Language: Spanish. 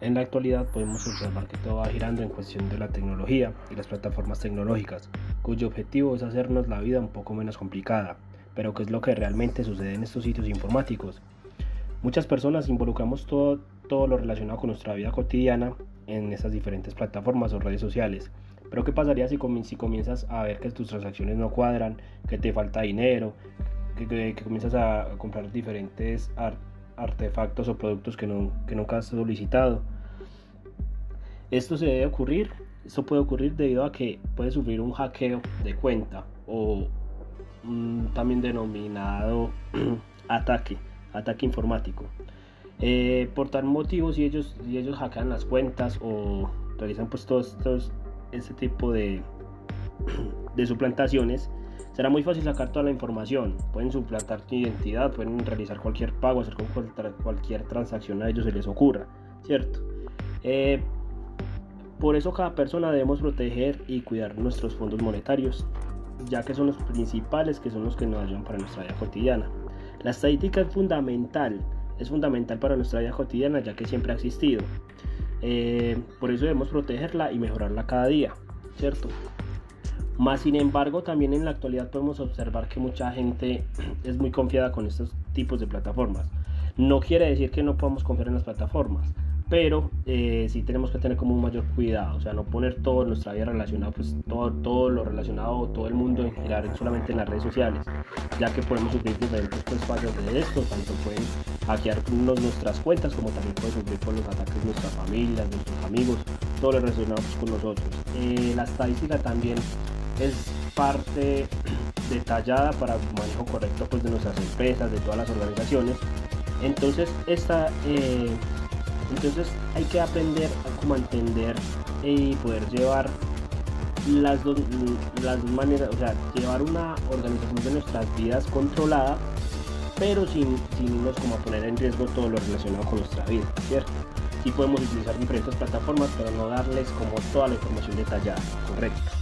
En la actualidad podemos observar que todo va girando en cuestión de la tecnología y las plataformas tecnológicas, cuyo objetivo es hacernos la vida un poco menos complicada. Pero ¿qué es lo que realmente sucede en estos sitios informáticos? Muchas personas involucramos todo, todo lo relacionado con nuestra vida cotidiana en estas diferentes plataformas o redes sociales. Pero ¿qué pasaría si, comienzas a ver que tus transacciones no cuadran, que te falta dinero, que, comienzas a comprar diferentes artefactos o productos que, no, que nunca has solicitado? Esto se debe ocurrir, esto puede ocurrir debido a que puede sufrir un hackeo de cuenta o también denominado ataque, ataque informático. Eh, por tal motivo, si ellos, ellos hackean las cuentas o realizan pues todos estos, este tipo de, de suplantaciones, será muy fácil sacar toda la información. Pueden suplantar tu identidad, pueden realizar cualquier pago, hacer cualquier transacción a ellos se les ocurra, ¿cierto? Eh, por eso cada persona debemos proteger y cuidar nuestros fondos monetarios, ya que son los principales que son los que nos ayudan para nuestra vida cotidiana. La estadística es fundamental, es fundamental para nuestra vida cotidiana ya que siempre ha existido. Eh, por eso debemos protegerla y mejorarla cada día, ¿cierto? Más sin embargo, también en la actualidad podemos observar que mucha gente es muy confiada con estos tipos de plataformas. No quiere decir que no podamos confiar en las plataformas, pero eh, sí tenemos que tener como un mayor cuidado, o sea, no poner todo nuestra vida relacionado, pues todo, todo lo relacionado, todo el mundo en general solamente en las redes sociales, ya que podemos sufrir diferentes pues, fallos de esto, tanto pueden hackearnos nuestras cuentas como también pueden sufrir por los ataques de nuestras familias, nuestros amigos, todo lo relacionado pues, con nosotros. Eh, la estadística también es parte detallada para manejo correcto pues, de nuestras empresas, de todas las organizaciones. Entonces, esta... Eh, entonces hay que aprender a cómo entender y poder llevar las dos, las maneras, o sea, llevar una organización de nuestras vidas controlada, pero sin, sin irnos como a poner en riesgo todo lo relacionado con nuestra vida, ¿cierto? Sí podemos utilizar diferentes plataformas, pero no darles como toda la información detallada, correcto.